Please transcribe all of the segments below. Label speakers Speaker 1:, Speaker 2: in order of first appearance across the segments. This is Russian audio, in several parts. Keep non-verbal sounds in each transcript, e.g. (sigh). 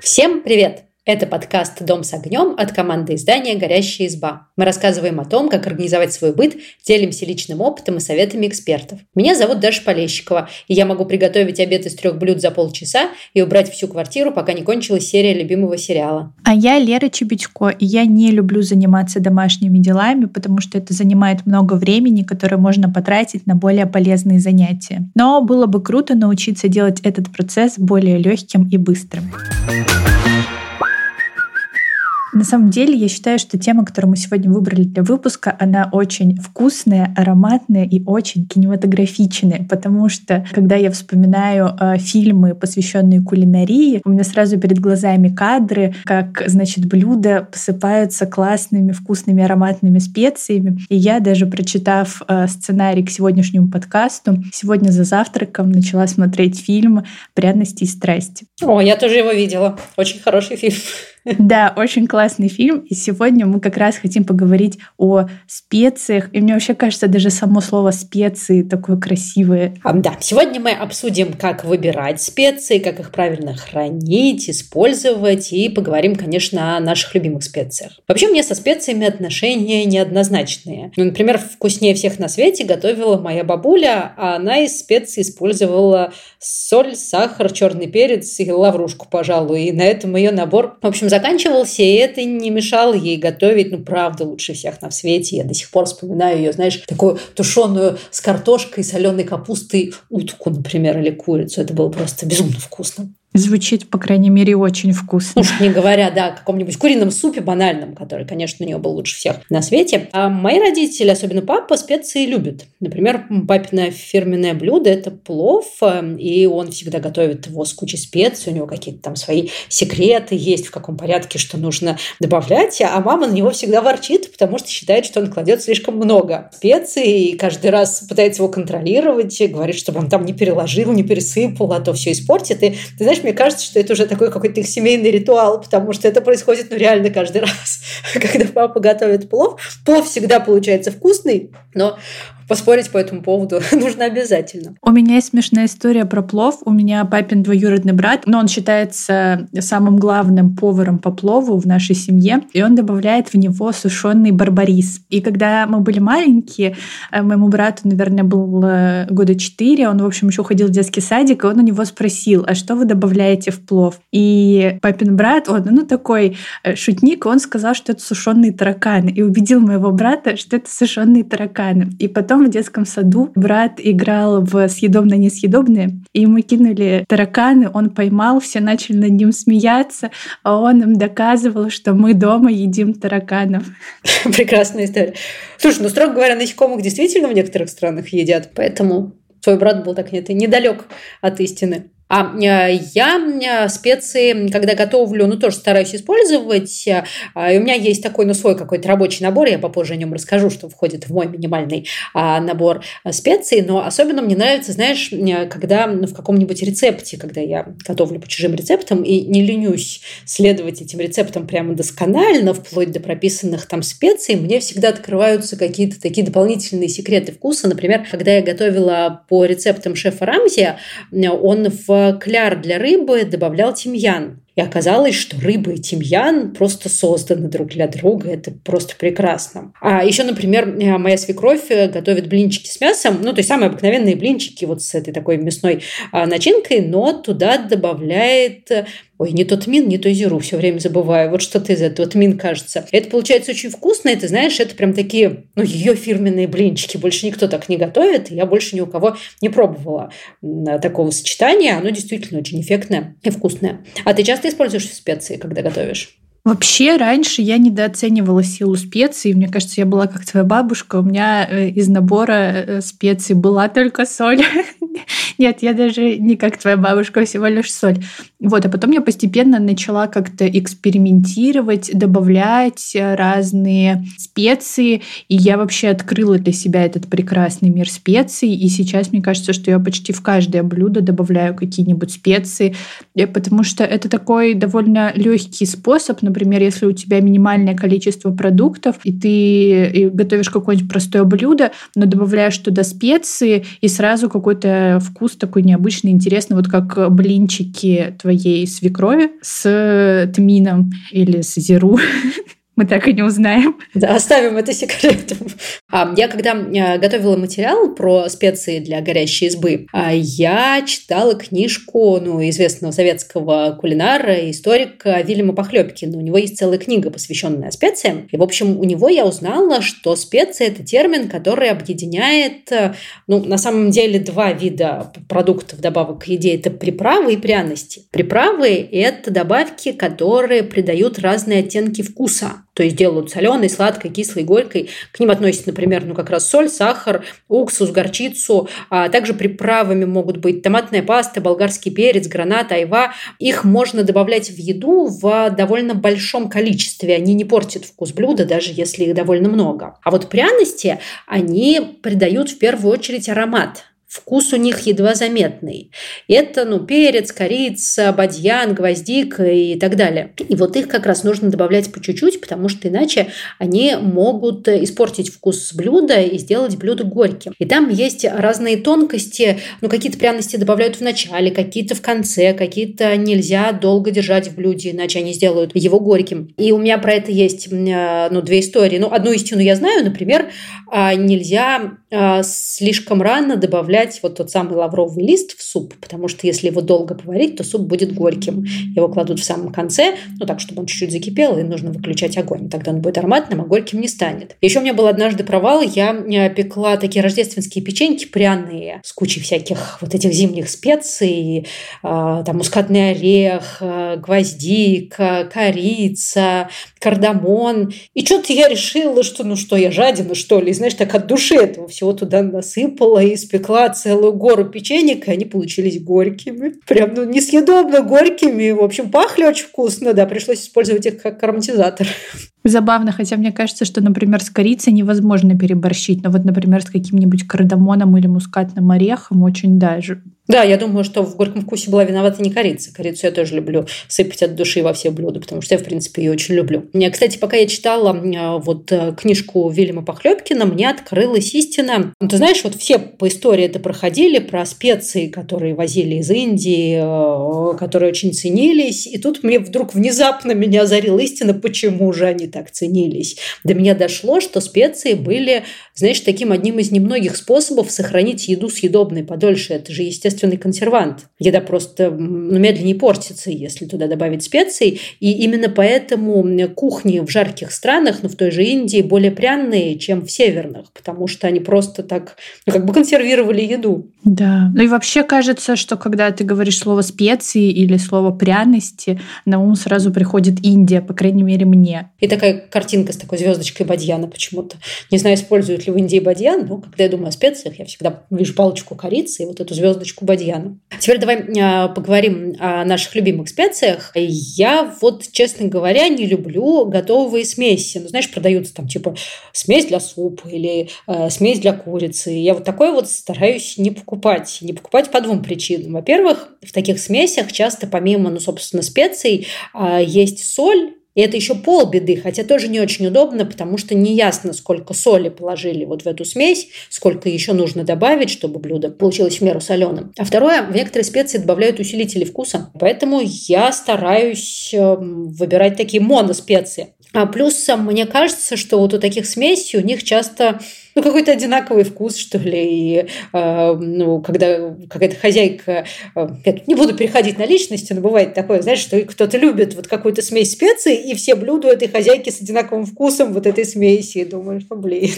Speaker 1: Всем привет! Это подкаст «Дом с огнем» от команды издания «Горящая изба». Мы рассказываем о том, как организовать свой быт, делимся личным опытом и советами экспертов. Меня зовут Даша Полещикова, и я могу приготовить обед из трех блюд за полчаса и убрать всю квартиру, пока не кончилась серия любимого сериала.
Speaker 2: А я Лера Чебечко, и я не люблю заниматься домашними делами, потому что это занимает много времени, которое можно потратить на более полезные занятия. Но было бы круто научиться делать этот процесс более легким и быстрым. На самом деле, я считаю, что тема, которую мы сегодня выбрали для выпуска, она очень вкусная, ароматная и очень кинематографичная, потому что, когда я вспоминаю э, фильмы, посвященные кулинарии, у меня сразу перед глазами кадры, как, значит, блюда посыпаются классными, вкусными, ароматными специями. И я даже, прочитав э, сценарий к сегодняшнему подкасту, сегодня за завтраком начала смотреть фильм «Пряности и страсти».
Speaker 1: О, я тоже его видела. Очень хороший фильм. (laughs)
Speaker 2: Да, очень классный фильм. И сегодня мы как раз хотим поговорить о специях. И мне вообще кажется, даже само слово специи такое красивое.
Speaker 1: А, да, сегодня мы обсудим, как выбирать специи, как их правильно хранить, использовать. И поговорим, конечно, о наших любимых специях. Вообще, мне со специями отношения неоднозначные. Ну, например, вкуснее всех на свете готовила моя бабуля, а она из специй использовала соль, сахар, черный перец и лаврушку, пожалуй. И на этом ее набор, в общем, заканчивался, и это не мешало ей готовить, ну, правда, лучше всех на свете. Я до сих пор вспоминаю ее, знаешь, такую тушеную с картошкой, соленой капустой утку, например, или курицу. Это было просто безумно вкусно.
Speaker 2: Звучит, по крайней мере, очень вкусно.
Speaker 1: Уж не говоря, да, о каком-нибудь курином супе банальном, который, конечно, у нее был лучше всех на свете. А мои родители, особенно папа, специи любят. Например, папиное фирменное блюдо – это плов, э, и он всегда готовит его с кучей специй, у него какие-то там свои секреты есть, в каком порядке что нужно добавлять, а мама на него всегда ворчит, потому что считает, что он кладет слишком много специй, и каждый раз пытается его контролировать, говорит, чтобы он там не переложил, не пересыпал, а то все испортит. И ты знаешь, мне кажется, что это уже такой какой-то их семейный ритуал, потому что это происходит ну реально каждый (laughs) раз, когда папа готовит плов. Плов всегда получается вкусный, но поспорить по этому поводу (laughs) нужно обязательно.
Speaker 2: У меня есть смешная история про плов. У меня папин двоюродный брат, но он считается самым главным поваром по плову в нашей семье, и он добавляет в него сушеный барбарис. И когда мы были маленькие, э, моему брату, наверное, было года четыре, он, в общем, еще ходил в детский садик, и он у него спросил, а что вы добавляете в плов? И папин брат, он, ну, такой э, шутник, он сказал, что это сушеные тараканы, и убедил моего брата, что это сушеные тараканы. И потом потом в детском саду брат играл в съедобно-несъедобные, и ему кинули тараканы, он поймал, все начали над ним смеяться, а он им доказывал, что мы дома едим тараканов. (laughs)
Speaker 1: Прекрасная история. Слушай, ну, строго говоря, насекомых действительно в некоторых странах едят, поэтому твой брат был так нет, недалек от истины. А э, я э, специи, когда готовлю, ну, тоже стараюсь использовать. А, и у меня есть такой, ну, свой какой-то рабочий набор. Я попозже о нем расскажу, что входит в мой минимальный а, набор э, специй. Но особенно мне нравится, знаешь, когда ну, в каком-нибудь рецепте, когда я готовлю по чужим рецептам и не ленюсь следовать этим рецептам прямо досконально, вплоть до прописанных там специй, мне всегда открываются какие-то такие дополнительные секреты вкуса. Например, когда я готовила по рецептам шефа Рамзи, он в кляр для рыбы добавлял тимьян. И оказалось, что рыба и тимьян просто созданы друг для друга. Это просто прекрасно. А еще, например, э, моя свекровь э, готовит блинчики с мясом. Ну, то есть самые обыкновенные блинчики вот с этой такой мясной а, начинкой, но туда добавляет Ой, не тот мин, не то зиру, все время забываю. Вот что-то из этого, тмин, кажется. Это получается очень вкусно, ты знаешь, это прям такие, ну, ее фирменные блинчики. Больше никто так не готовит, я больше ни у кого не пробовала такого сочетания. Оно действительно очень эффектное и вкусное. А ты часто используешь специи, когда готовишь?
Speaker 2: Вообще, раньше я недооценивала силу специй. Мне кажется, я была как твоя бабушка. У меня э, из набора э, специй была только соль. (laughs) Нет, я даже не как твоя бабушка, всего лишь соль. Вот, а потом я постепенно начала как-то экспериментировать, добавлять разные специи, и я вообще открыла для себя этот прекрасный мир специй, и сейчас мне кажется, что я почти в каждое блюдо добавляю какие-нибудь специи, потому что это такой довольно легкий способ, например, если у тебя минимальное количество продуктов, и ты готовишь какое-нибудь простое блюдо, но добавляешь туда специи, и сразу какой-то вкус такой необычный, интересный, вот как блинчики твоей свекрови с тмином или с зиру. (laughs) мы так и не узнаем.
Speaker 1: Да, оставим это секретом. А, я когда а, готовила материал про специи для горящей избы, а, я читала книжку ну, известного советского кулинара, историка Вильяма Похлебкина. У него есть целая книга, посвященная специям. И, в общем, у него я узнала, что специи – это термин, который объединяет, ну, на самом деле, два вида продуктов добавок к еде. Это приправы и пряности. Приправы – это добавки, которые придают разные оттенки вкуса то есть делают соленой, сладкой, кислой, горькой. К ним относятся, например, ну как раз соль, сахар, уксус, горчицу. А также приправами могут быть томатная паста, болгарский перец, гранат, айва. Их можно добавлять в еду в довольно большом количестве. Они не портят вкус блюда, даже если их довольно много. А вот пряности, они придают в первую очередь аромат. Вкус у них едва заметный. Это, ну, перец, корица, бадьян, гвоздик и так далее. И вот их как раз нужно добавлять по чуть-чуть, потому что иначе они могут испортить вкус блюда и сделать блюдо горьким. И там есть разные тонкости. Ну, какие-то пряности добавляют в начале, какие-то в конце, какие-то нельзя долго держать в блюде, иначе они сделают его горьким. И у меня про это есть, э, ну, две истории. Ну, одну истину я знаю, например, а, нельзя а, слишком рано добавлять вот тот самый лавровый лист в суп, потому что если его долго поварить, то суп будет горьким. Его кладут в самом конце, ну так, чтобы он чуть-чуть закипел, и нужно выключать огонь. Тогда он будет ароматным, а горьким не станет. Еще у меня был однажды провал, я э, пекла такие рождественские печеньки пряные с кучей всяких вот этих зимних специй, а, там мускатный орех, э, гвоздик, корица, кардамон. И что-то я решила, что ну что, я жадина, что ли, знаешь, так от души этого всего туда насыпала и испекла целую гору печенек, и они получились горькими. Прям, ну, несъедобно горькими. В общем, пахли очень вкусно, да, пришлось использовать их как ароматизатор.
Speaker 2: Забавно, хотя мне кажется, что, например, с корицей невозможно переборщить, но вот, например, с каким-нибудь кардамоном или мускатным орехом очень даже
Speaker 1: да, я думаю, что в горьком вкусе была виновата не корица. Корицу я тоже люблю сыпать от души во все блюда, потому что я, в принципе, ее очень люблю. Кстати, пока я читала э, вот э, книжку Вильяма Похлебкина, мне открылась истина. Ну, ты знаешь, вот все по истории это проходили, про специи, которые возили из Индии, э, которые очень ценились. И тут мне вдруг внезапно меня озарила истина, почему же они так ценились. До меня дошло, что специи были, знаешь, таким одним из немногих способов сохранить еду съедобной подольше. Это же, естественный консервант. Еда просто ну, медленнее портится, если туда добавить специй. И именно поэтому кухни в жарких странах, ну, в той же Индии, более пряные, чем в северных, потому что они просто так, ну, как бы консервировали еду.
Speaker 2: Да. Ну и вообще кажется, что когда ты говоришь слово специи или слово пряности, на ум сразу приходит Индия, по крайней мере, мне.
Speaker 1: И такая картинка с такой звездочкой бадьяна почему-то. Не знаю, используют ли в Индии бадьян, но когда я думаю о специях, я всегда вижу палочку корицы и вот эту звездочку бадьяна. Теперь давай э, поговорим о наших любимых специях. Я вот, честно говоря, не люблю готовые смеси. Ну, знаешь, продаются там типа смесь для супа или э, смесь для курицы. Я вот такое вот стараюсь не покупать. Не покупать по двум причинам. Во-первых, в таких смесях часто помимо, ну, собственно, специй э, есть соль, и это еще полбеды, хотя тоже не очень удобно, потому что неясно, сколько соли положили вот в эту смесь, сколько еще нужно добавить, чтобы блюдо получилось в меру соленым. А второе, в некоторые специи добавляют усилители вкуса. Поэтому я стараюсь эм, выбирать такие моноспеции. А плюс мне кажется, что вот у таких смесей у них часто ну, какой-то одинаковый вкус, что ли. И, э, ну, когда какая-то хозяйка... Э, я не буду переходить на личности, но бывает такое, знаешь, что кто-то любит вот какую-то смесь специй, и все блюда этой хозяйки с одинаковым вкусом вот этой смеси. И думаешь, блин.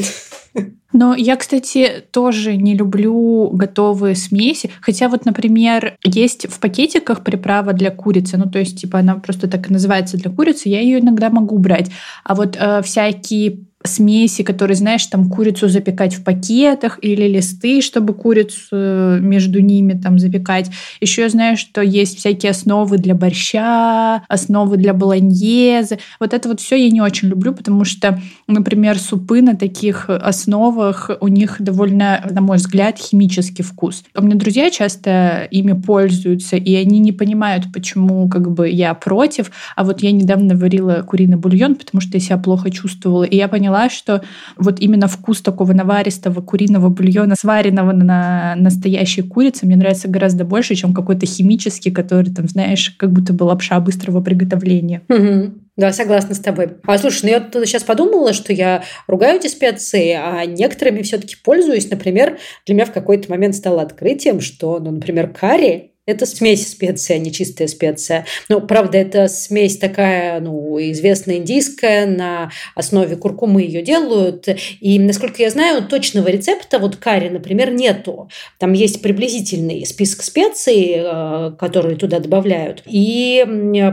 Speaker 2: Но я, кстати, тоже не люблю готовые смеси. Хотя вот, например, есть в пакетиках приправа для курицы. Ну, то есть, типа, она просто так и называется для курицы. Я ее иногда могу брать. А вот э, всякие смеси, которые, знаешь, там курицу запекать в пакетах или листы, чтобы курицу между ними там запекать. Еще я знаю, что есть всякие основы для борща, основы для болоньезы. Вот это вот все я не очень люблю, потому что, например, супы на таких основах, у них довольно, на мой взгляд, химический вкус. У меня друзья часто ими пользуются, и они не понимают, почему как бы я против. А вот я недавно варила куриный бульон, потому что я себя плохо чувствовала, и я поняла, поняла, что вот именно вкус такого наваристого куриного бульона, сваренного на настоящей курице, мне нравится гораздо больше, чем какой-то химический, который, там, знаешь, как будто бы лапша быстрого приготовления.
Speaker 1: Да, согласна с тобой. А слушай, ну я тут сейчас подумала, что я ругаю эти специи, а некоторыми все-таки пользуюсь. Например, для меня в какой-то момент стало открытием, что, ну, например, карри это смесь специй, а не чистая специя. Ну, правда, это смесь такая, ну, известная индийская, на основе куркумы ее делают. И, насколько я знаю, точного рецепта вот карри, например, нету. Там есть приблизительный список специй, э, которые туда добавляют. И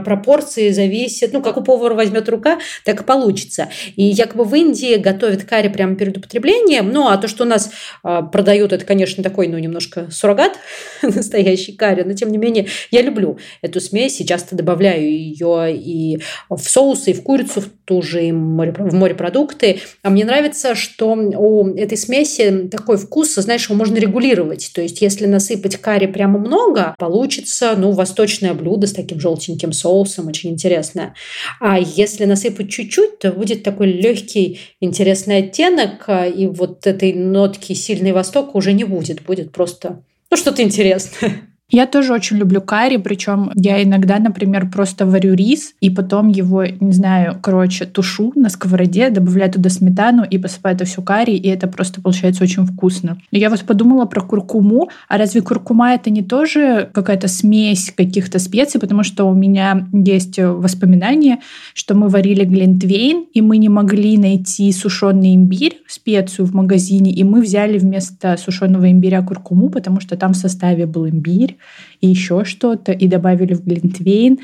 Speaker 1: пропорции зависят, ну, как у повара возьмет рука, так и получится. И якобы в Индии готовят карри прямо перед употреблением. Ну, а то, что у нас э, продают, это, конечно, такой, ну, немножко суррогат, (laughs) настоящий карри, но тем не менее я люблю эту смесь и часто добавляю ее и в соусы, и в курицу, в ту же в морепродукты. А мне нравится, что у этой смеси такой вкус, знаешь, его можно регулировать. То есть если насыпать карри прямо много, получится, ну, восточное блюдо с таким желтеньким соусом, очень интересное. А если насыпать чуть-чуть, то будет такой легкий, интересный оттенок, и вот этой нотки сильный восток уже не будет, будет просто ну, что-то интересное.
Speaker 2: Я тоже очень люблю карри, причем я иногда, например, просто варю рис и потом его, не знаю, короче, тушу на сковороде, добавляю туда сметану и посыпаю это все карри, и это просто получается очень вкусно. Но я вот подумала про куркуму, а разве куркума это не тоже какая-то смесь каких-то специй, потому что у меня есть воспоминания, что мы варили глинтвейн, и мы не могли найти сушеный имбирь, специю в магазине, и мы взяли вместо сушеного имбиря куркуму, потому что там в составе был имбирь, и еще что-то, и добавили в глинтвейн,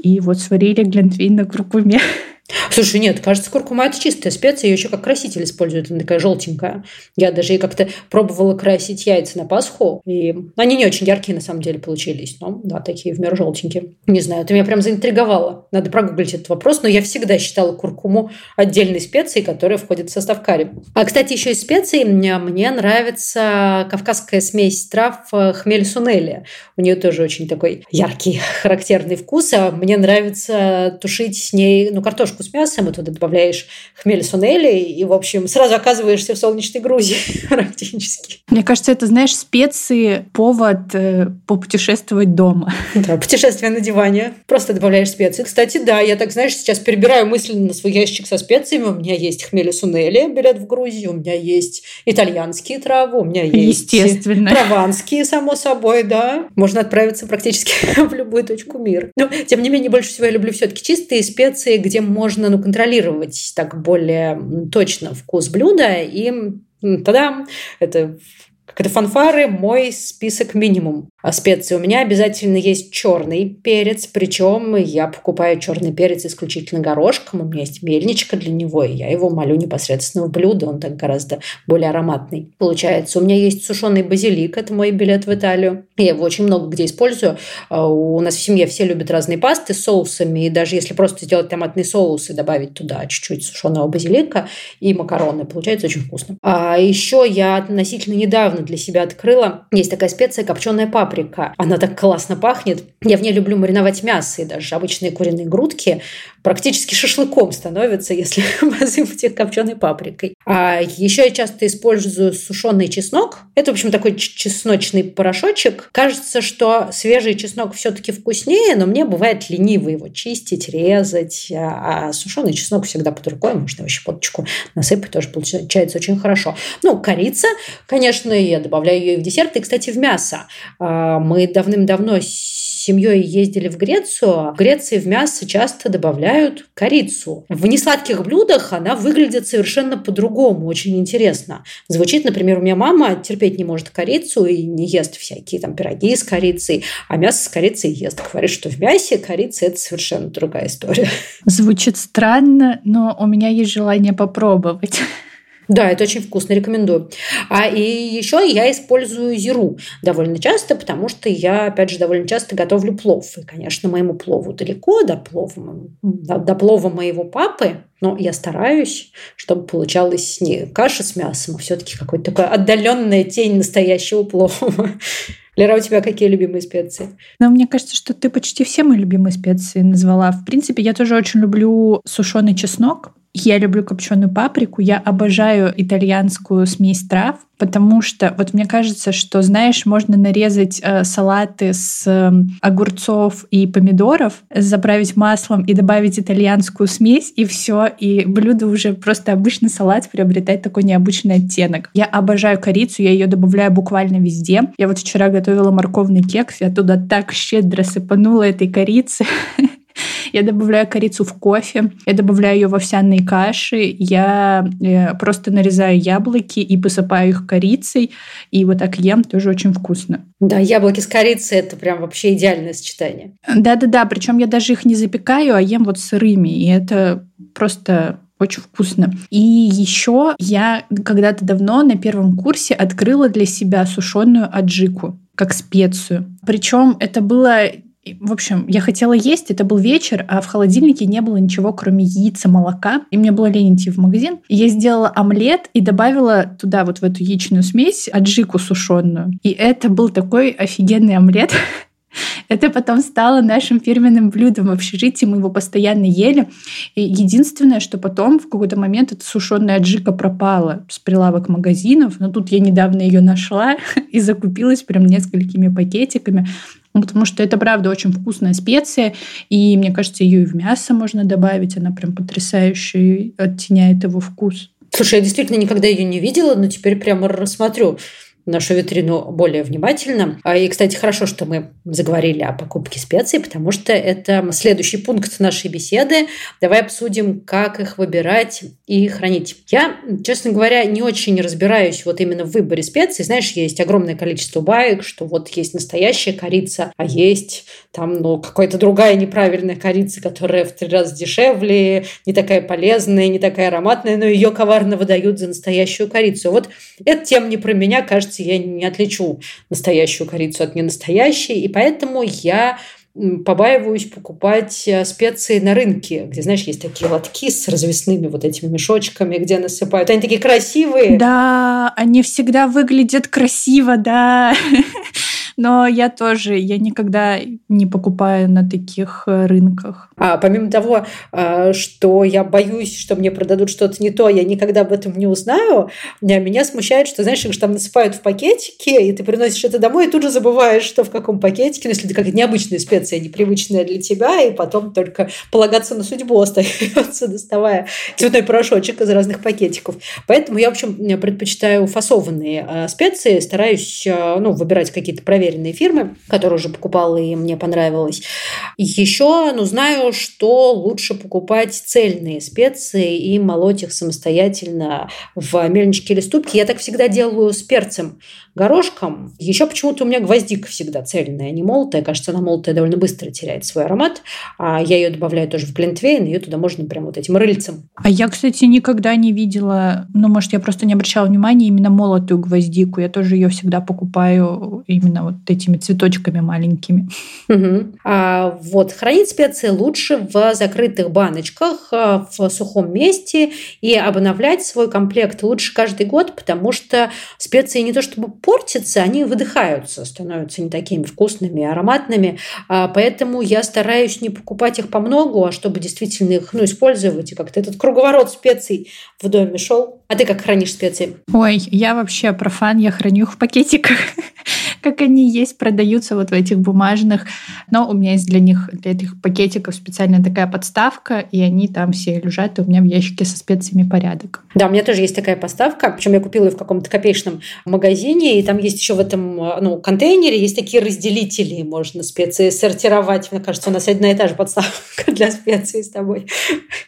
Speaker 2: и вот сварили глинтвейн на куркуме. (laughs)
Speaker 1: Слушай, нет, кажется, куркума – это чистая специя, ее еще как краситель используют, она такая желтенькая. Я даже и как-то пробовала красить яйца на Пасху, и они не очень яркие на самом деле получились, но да, такие в меру желтенькие. Не знаю, это меня прям заинтриговало. Надо прогуглить этот вопрос, но я всегда считала куркуму отдельной специей, которая входит в состав карри. А, кстати, еще из специй мне, мне нравится кавказская смесь трав э, хмель сунели. У нее тоже очень такой яркий, (laughs) характерный вкус, а мне нравится тушить с ней ну, картошку картошку с мясом, и туда добавляешь хмель сунели, и, в общем, сразу оказываешься в солнечной Грузии (laughs) практически.
Speaker 2: Мне кажется, это, знаешь, специи повод э, попутешествовать дома.
Speaker 1: Да, путешествие на диване. Просто добавляешь специи. Кстати, да, я так, знаешь, сейчас перебираю мысленно на свой ящик со специями. У меня есть хмели сунели, билет в Грузию, у меня есть итальянские травы, у меня есть
Speaker 2: Естественно.
Speaker 1: прованские, само собой, да. Можно отправиться практически (laughs) в любую точку мира. Но, тем не менее, больше всего я люблю все-таки чистые специи, где можно можно ну, контролировать так более точно вкус блюда, и тогда это как это фанфары, мой список минимум. А специи у меня обязательно есть черный перец, причем я покупаю черный перец исключительно горошком, у меня есть мельничка для него, и я его молю непосредственно в блюдо, он так гораздо более ароматный. Получается, у меня есть сушеный базилик, это мой билет в Италию. Я его очень много где использую. А у нас в семье все любят разные пасты с соусами, и даже если просто сделать томатный соус и добавить туда чуть-чуть сушеного базилика и макароны, получается очень вкусно. А еще я относительно недавно для себя открыла. Есть такая специя копченая паприка. Она так классно пахнет. Я в ней люблю мариновать мясо, и даже обычные куриные грудки практически шашлыком становятся, если (laughs) посыпать их копченой паприкой. А еще я часто использую сушеный чеснок. Это, в общем, такой чесночный порошочек. Кажется, что свежий чеснок все-таки вкуснее, но мне бывает лениво его чистить, резать. А сушеный чеснок всегда под рукой, можно его щепоточку насыпать, тоже получается очень хорошо. Ну, корица, конечно, я добавляю ее и в десерт, и, кстати, в мясо. А, мы давным-давно семьей ездили в Грецию. В Греции в мясо часто добавляют корицу. В несладких блюдах она выглядит совершенно по-другому, очень интересно. Звучит, например, у меня мама терпеть не может корицу и не ест всякие там пироги с корицей, а мясо с корицей ест. Говорит, что в мясе корица – это совершенно другая история.
Speaker 2: Звучит странно, но у меня есть желание попробовать.
Speaker 1: Да, это очень вкусно, рекомендую. А и еще я использую зиру довольно часто, потому что я, опять же, довольно часто готовлю плов. И, конечно, моему плову далеко до плова, до, плова моего папы, но я стараюсь, чтобы получалась не каша с мясом, а все-таки какой-то такой отдаленная тень настоящего плова. (laughs) Лера, у тебя какие любимые специи?
Speaker 2: Ну, мне кажется, что ты почти все мои любимые специи назвала. В принципе, я тоже очень люблю сушеный чеснок. Я люблю копченую паприку, я обожаю итальянскую смесь трав, потому что вот мне кажется, что, знаешь, можно нарезать э, салаты с э, огурцов и помидоров, заправить маслом и добавить итальянскую смесь, и все, и блюдо уже просто обычный салат приобретает такой необычный оттенок. Я обожаю корицу, я ее добавляю буквально везде. Я вот вчера готовила морковный кекс, я туда так щедро сыпанула этой корицы. (laughs) Я добавляю корицу в кофе, я добавляю ее в овсяные каши, я э, просто нарезаю яблоки и посыпаю их корицей, и вот так ем, тоже очень вкусно.
Speaker 1: Да, яблоки с корицей – это прям вообще идеальное сочетание.
Speaker 2: Да-да-да, причем я даже их не запекаю, а ем вот сырыми, и это просто очень вкусно. И еще я когда-то давно на первом курсе открыла для себя сушеную аджику как специю. Причем это было в общем, я хотела есть, это был вечер, а в холодильнике не было ничего, кроме яица, молока. И мне было лень идти в магазин. я сделала омлет и добавила туда вот в эту яичную смесь аджику сушеную. И это был такой офигенный омлет. (laughs) Это потом стало нашим фирменным блюдом в общежитии, мы его постоянно ели. И единственное, что потом в какой-то момент эта сушеная аджика пропала с прилавок магазинов, но тут я недавно ее нашла (laughs) и закупилась прям несколькими пакетиками. Ну, потому что это, правда, очень вкусная специя, и мне кажется, ее и в мясо можно добавить, она прям потрясающе оттеняет его вкус.
Speaker 1: Слушай, я действительно никогда ее не видела, но теперь прямо рассмотрю нашу витрину более внимательно. А, и, кстати, хорошо, что мы заговорили о покупке специй, потому что это следующий пункт нашей беседы. Давай обсудим, как их выбирать и хранить. Я, честно говоря, не очень разбираюсь вот именно в выборе специй. Знаешь, есть огромное количество баек, что вот есть настоящая корица, а есть там, ну, какая-то другая неправильная корица, которая в три раза дешевле, не такая полезная, не такая ароматная, но ее коварно выдают за настоящую корицу. Вот эта тема не про меня, кажется, корицу я не отличу настоящую корицу от ненастоящей, и поэтому я побаиваюсь покупать э, специи на рынке, где, знаешь, есть такие лотки с развесными вот этими мешочками, где насыпают. Они такие красивые.
Speaker 2: Да, они всегда выглядят красиво, да. (laughs) Но я тоже, я никогда не покупаю на таких э, рынках.
Speaker 1: А помимо того, э, что я боюсь, что мне продадут что-то не то, я никогда об этом не узнаю, меня смущает, что, знаешь, их же там насыпают в пакетики, и ты приносишь это домой, и тут же забываешь, что в каком пакетике, ну, если это какая-то необычная специя, непривычная для тебя, и потом только полагаться на судьбу (laughs) остается, доставая цветной порошочек из разных пакетиков. Поэтому я, в общем, предпочитаю фасованные э, специи, стараюсь ну, выбирать какие-то проверенные проверенные фирмы, которые уже покупала и мне понравилось. Еще, ну, знаю, что лучше покупать цельные специи и молоть их самостоятельно в мельничке или ступке. Я так всегда делаю с перцем горошком. Еще почему-то у меня гвоздика всегда цельная, не молотая. Кажется, она молотая довольно быстро теряет свой аромат. А я ее добавляю тоже в глинтвейн, ее туда можно прям вот этим рыльцем.
Speaker 2: А я, кстати, никогда не видела, ну, может, я просто не обращала внимания именно молотую гвоздику. Я тоже ее всегда покупаю именно вот этими цветочками маленькими.
Speaker 1: Угу. А вот хранить специи лучше в закрытых баночках, а, в сухом месте и обновлять свой комплект лучше каждый год, потому что специи не то чтобы портятся, они выдыхаются, становятся не такими вкусными, ароматными. А, поэтому я стараюсь не покупать их по многу, а чтобы действительно их ну, использовать и как-то этот круговорот специй в доме шел. А ты как хранишь специи?
Speaker 2: Ой, я вообще профан, я храню их в пакетиках (laughs) как они есть, продаются вот в этих бумажных, но у меня есть для них, для этих пакетиков специально такая подставка, и они там все лежат, и у меня в ящике со специями порядок.
Speaker 1: Да, у меня тоже есть такая подставка, причем я купила ее в каком-то копеечном магазине, и там есть еще в этом ну, контейнере есть такие разделители, можно специи сортировать. Мне кажется, у нас одна и та же подставка (laughs) для специй с тобой.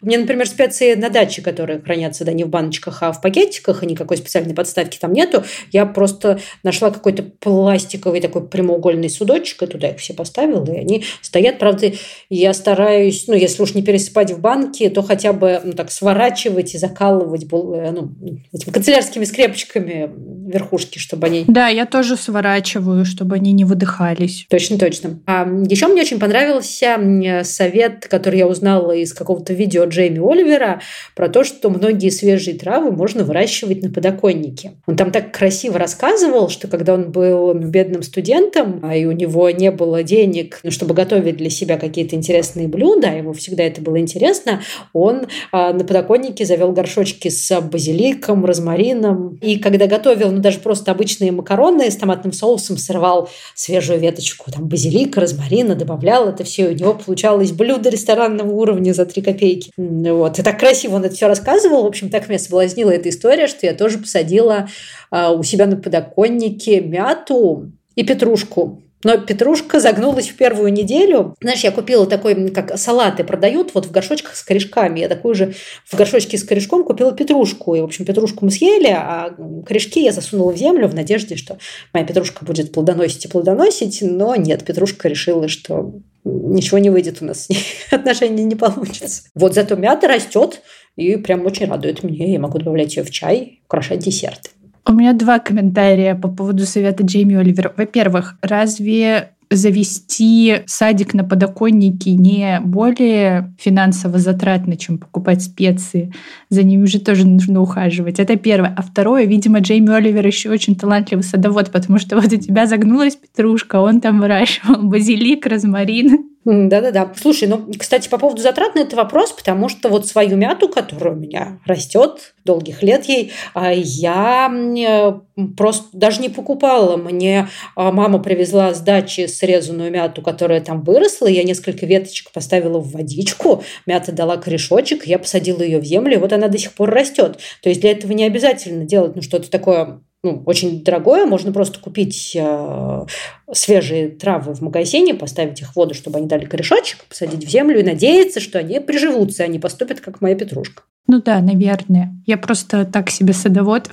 Speaker 1: Мне, например, специи на даче, которые хранятся да, не в баночках, а в пакетиках, и никакой специальной подставки там нету. Я просто нашла какой-то пластиковый такой прямоугольный судочек, и туда их все поставила, и они стоят. Правда, я стараюсь, ну, если уж не пересыпать в банки, то хотя бы ну, так сворачивать и закалывать э, ну, этими канцелярскими скрепочками верхушки, чтобы они...
Speaker 2: Да, я тоже сворачиваю, чтобы они не выдыхались.
Speaker 1: Точно, точно. А еще мне очень понравился совет, который я узнала из какого-то видео Джейми Оливера про то, что многие свежие травы можно выращивать на подоконнике. Он там так красиво рассказывал, что когда он был бедным студентом, а и у него не было денег, ну, чтобы готовить для себя какие-то интересные блюда, ему всегда это было интересно, он а, на подоконнике завел горшочки с базиликом, розмарином. И когда готовил, ну, даже просто обычные макароны с томатным соусом, сорвал свежую веточку там базилика, розмарина, добавлял это все, и у него получалось блюдо ресторанного уровня за три копейки. Вот. И так красиво он это все рассказывал. В общем, так меня соблазнила эта история, что я тоже посадила а, у себя на подоконнике мяту и петрушку. Но петрушка загнулась в первую неделю. Знаешь, я купила такой, как салаты продают, вот в горшочках с корешками. Я такую же в горшочке с корешком купила петрушку. И, в общем, петрушку мы съели, а корешки я засунула в землю в надежде, что моя петрушка будет плодоносить и плодоносить. Но нет, петрушка решила, что ничего не выйдет у нас, (laughs) отношения не получится. Вот зато мята растет и прям очень радует меня. Я могу добавлять ее в чай, украшать десерты.
Speaker 2: У меня два комментария по поводу совета Джейми Оливера. Во-первых, разве завести садик на подоконнике не более финансово затратно, чем покупать специи. За ними уже тоже нужно ухаживать. Это первое. А второе, видимо, Джейми Оливер еще очень талантливый садовод, потому что вот у тебя загнулась петрушка, он там выращивал базилик, розмарин,
Speaker 1: да-да-да. Слушай, ну, кстати, по поводу затрат на это вопрос, потому что вот свою мяту, которая у меня растет долгих лет ей, а, я просто даже не покупала. Мне а, мама привезла с дачи срезанную мяту, которая там выросла. Я несколько веточек поставила в водичку, мята дала корешочек, я посадила ее в землю, и вот она до сих пор растет. То есть для этого не обязательно делать ну, что-то такое ну, очень дорогое. Можно просто купить э, свежие травы в магазине, поставить их в воду, чтобы они дали корешочек, посадить в землю и надеяться, что они приживутся, они поступят, как моя петрушка.
Speaker 2: Ну да, наверное. Я просто так себе садовод.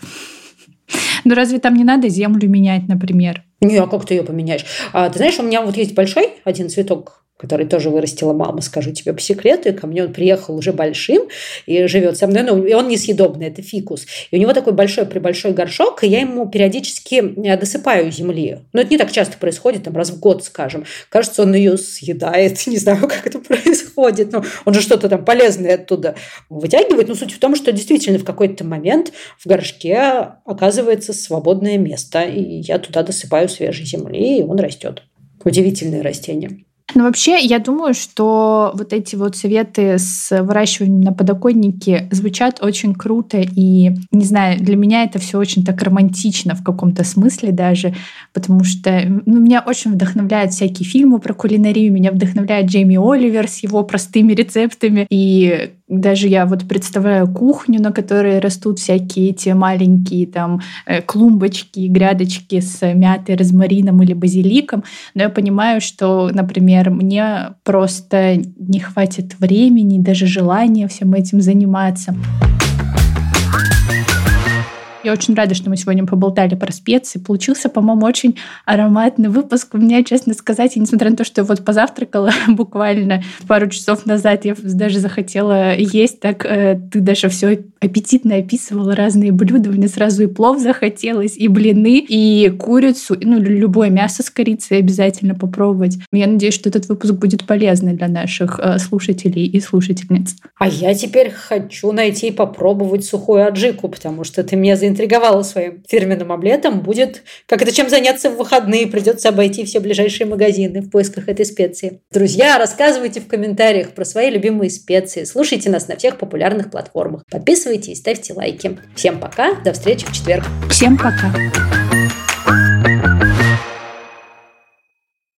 Speaker 2: Ну разве там не надо землю менять, например?
Speaker 1: Не, а как ты ее поменяешь? А, ты знаешь, у меня вот есть большой один цветок который тоже вырастила мама, скажу тебе по секрету, и ко мне он приехал уже большим и живет со мной, ну, и он несъедобный, это фикус. И у него такой большой-пребольшой горшок, и я ему периодически э, досыпаю земли. Но это не так часто происходит, там раз в год, скажем. Кажется, он ее съедает, (laughs) не знаю, как это происходит, но он же что-то там полезное оттуда вытягивает. Но суть в том, что действительно в какой-то момент в горшке оказывается свободное место, и я туда досыпаю свежей земли, и он растет. Удивительное растение.
Speaker 2: Ну, вообще, я думаю, что вот эти вот советы с выращиванием на подоконнике звучат очень круто. И, не знаю, для меня это все очень так романтично в каком-то смысле даже, потому что ну, меня очень вдохновляют всякие фильмы про кулинарию, меня вдохновляет Джейми Оливер с его простыми рецептами. И даже я вот представляю кухню, на которой растут всякие эти маленькие там э, клумбочки, грядочки с мятой, розмарином или базиликом, но я понимаю, что, например, мне просто не хватит времени, даже желания всем этим заниматься. Я очень рада, что мы сегодня поболтали про специи. Получился, по-моему, очень ароматный выпуск. У меня, честно сказать, и несмотря на то, что я вот позавтракала (laughs) буквально пару часов назад, я даже захотела есть, так э, ты даже все аппетитно описывала разные блюда. Мне сразу и плов захотелось, и блины, и курицу, ну, любое мясо с корицей обязательно попробовать. Я надеюсь, что этот выпуск будет полезный для наших э, слушателей и слушательниц.
Speaker 1: А я теперь хочу найти и попробовать сухую аджику, потому что ты меня заинтриговала своим фирменным омлетом, будет как это чем заняться в выходные. Придется обойти все ближайшие магазины в поисках этой специи. Друзья, рассказывайте в комментариях про свои любимые специи. Слушайте нас на всех популярных платформах. Подписывайтесь, ставьте лайки. Всем пока, до встречи в четверг.
Speaker 2: Всем пока.